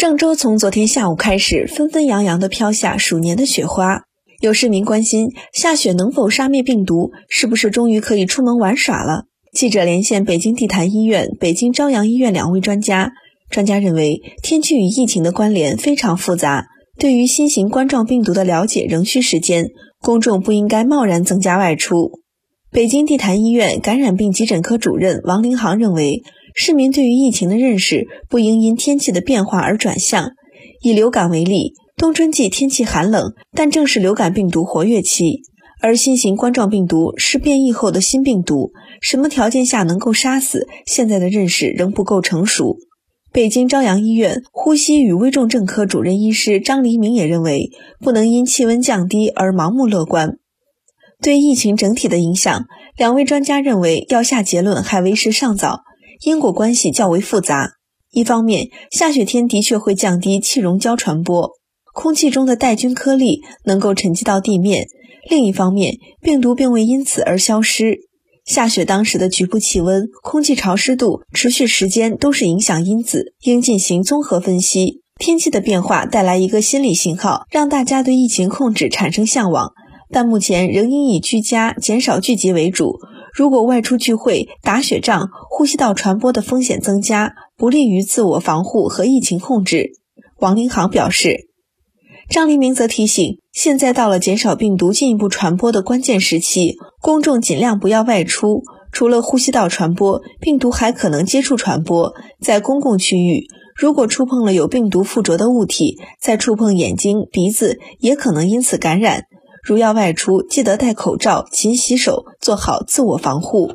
郑州从昨天下午开始，纷纷扬扬地飘下鼠年的雪花。有市民关心，下雪能否杀灭病毒？是不是终于可以出门玩耍了？记者连线北京地坛医院、北京朝阳医院两位专家，专家认为，天气与疫情的关联非常复杂，对于新型冠状病毒的了解仍需时间，公众不应该贸然增加外出。北京地坛医院感染病急诊科主任王林航认为。市民对于疫情的认识不应因天气的变化而转向。以流感为例，冬春季天气寒冷，但正是流感病毒活跃期，而新型冠状病毒是变异后的新病毒，什么条件下能够杀死？现在的认识仍不够成熟。北京朝阳医院呼吸与危重症科主任医师张黎明也认为，不能因气温降低而盲目乐观。对疫情整体的影响，两位专家认为要下结论还为时尚早。因果关系较为复杂。一方面，下雪天的确会降低气溶胶传播，空气中的带菌颗粒能够沉积到地面；另一方面，病毒并未因此而消失。下雪当时的局部气温、空气潮湿度、持续时间都是影响因子，应进行综合分析。天气的变化带来一个心理信号，让大家对疫情控制产生向往，但目前仍应以居家、减少聚集为主。如果外出聚会、打雪仗，呼吸道传播的风险增加，不利于自我防护和疫情控制。王林航表示，张黎明则提醒，现在到了减少病毒进一步传播的关键时期，公众尽量不要外出。除了呼吸道传播，病毒还可能接触传播。在公共区域，如果触碰了有病毒附着的物体，再触碰眼睛、鼻子，也可能因此感染。如要外出，记得戴口罩、勤洗手，做好自我防护。